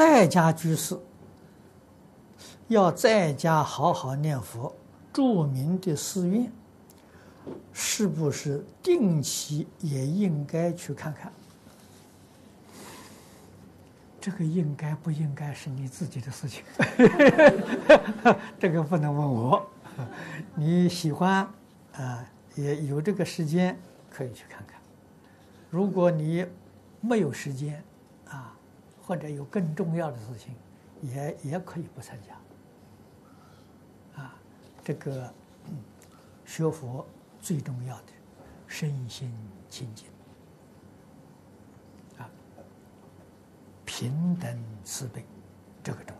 在家居士要在家好好念佛，著名的寺院，是不是定期也应该去看看？这个应该不应该是你自己的事情，这个不能问我。你喜欢啊，也有这个时间可以去看看。如果你没有时间啊，或者有更重要的事情，也也可以不参加。啊，这个嗯，学佛最重要的身心清净。啊平等慈悲，这个重。